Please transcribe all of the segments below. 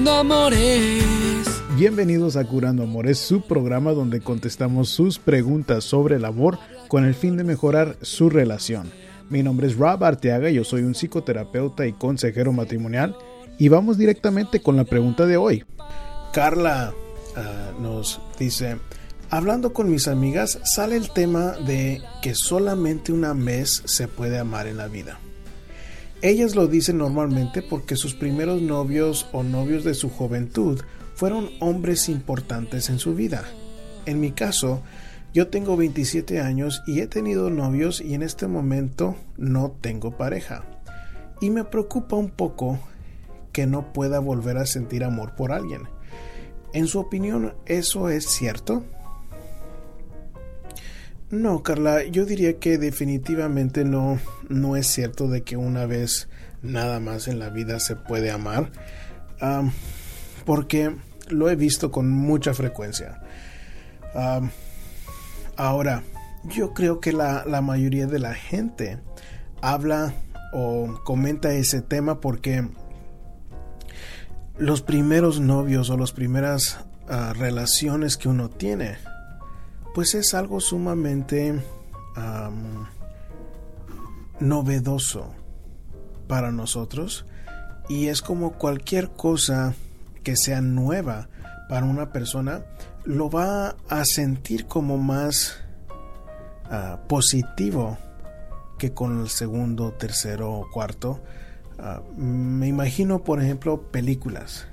Curando Amores. Bienvenidos a Curando Amores, su programa donde contestamos sus preguntas sobre el amor con el fin de mejorar su relación. Mi nombre es Rob Arteaga, yo soy un psicoterapeuta y consejero matrimonial y vamos directamente con la pregunta de hoy. Carla ah, nos dice, hablando con mis amigas sale el tema de que solamente una vez se puede amar en la vida. Ellas lo dicen normalmente porque sus primeros novios o novios de su juventud fueron hombres importantes en su vida. En mi caso, yo tengo 27 años y he tenido novios y en este momento no tengo pareja. Y me preocupa un poco que no pueda volver a sentir amor por alguien. En su opinión, ¿eso es cierto? No, Carla, yo diría que definitivamente no, no es cierto de que una vez nada más en la vida se puede amar, porque lo he visto con mucha frecuencia. ahora, yo creo que la, la, mayoría de la gente habla o comenta ese tema porque los primeros novios o las primeras ah, relaciones que uno tiene pues es algo sumamente novedoso para nosotros y es como cualquier cosa que sea nueva para una persona lo va a sentir como más ah, positivo que con el segundo, tercero o cuarto. Ah, me imagino, por ejemplo, películas.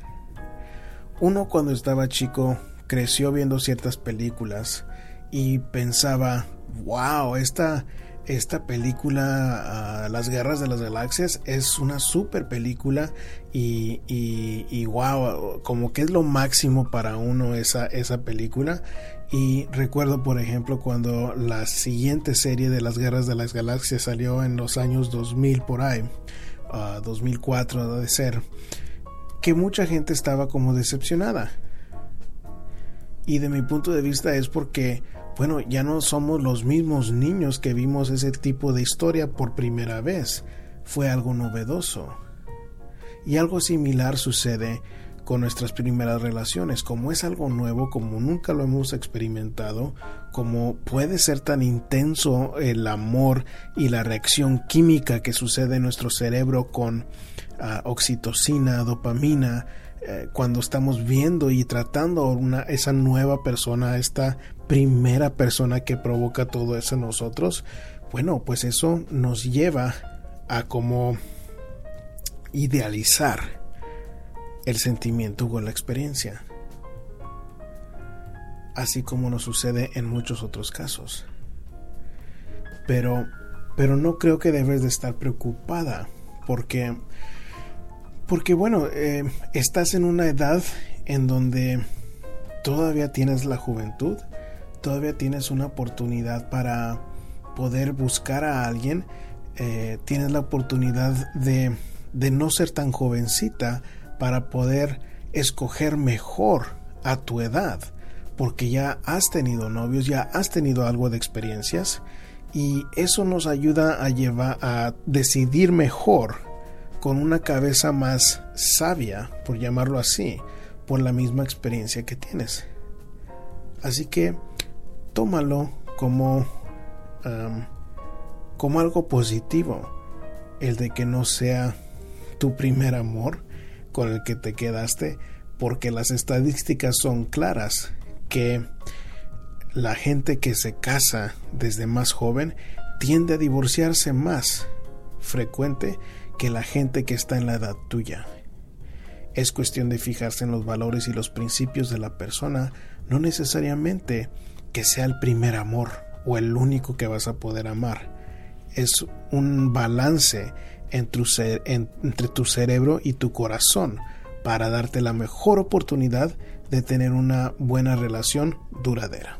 Uno cuando estaba chico creció viendo ciertas películas y pensaba, wow, esta, esta película, ah, Las Guerras de las Galaxias, es una super película y, y, wow, como que es lo máximo para uno esa, esa película. Y recuerdo, por ejemplo, cuando la siguiente serie de las Guerras de las Galaxias salió en los años 2000 por ahí, 2004 ah, de ser, que mucha gente estaba como decepcionada. Y de mi punto de vista es porque bueno, ya no somos los mismos niños que vimos ese tipo de historia por primera vez. Fue algo novedoso. Y algo similar sucede con nuestras primeras relaciones. Como es algo nuevo, como nunca lo hemos experimentado, como puede ser tan intenso el amor y la reacción química que sucede en nuestro cerebro con oxitocina, dopamina, eh, cuando estamos viendo y tratando una, esa nueva persona, esta primera persona que provoca todo eso en nosotros, bueno, pues eso nos lleva a como idealizar el sentimiento o la experiencia. Así como nos sucede en muchos otros casos. Pero, pero no creo que debes de estar preocupada porque, porque bueno, eh, estás en una edad en donde todavía tienes la juventud, todavía tienes una oportunidad para poder buscar a alguien, eh, tienes la oportunidad de, de no ser tan jovencita para poder escoger mejor a tu edad, porque ya has tenido novios, ya has tenido algo de experiencias y eso nos ayuda a llevar a decidir mejor con una cabeza más sabia, por llamarlo así, por la misma experiencia que tienes. Así que tómalo como, como algo positivo, el de que no sea tu primer amor con el que te quedaste, porque las estadísticas son claras que la gente que se casa desde más joven tiende a divorciarse más frecuente que la gente que está en la edad tuya. Es cuestión de fijarse en los valores y los principios de la persona, no necesariamente que sea el primer amor o el único que vas a poder amar. Es un balance entre, entre tu cerebro y tu corazón para darte la mejor oportunidad de tener una buena relación duradera.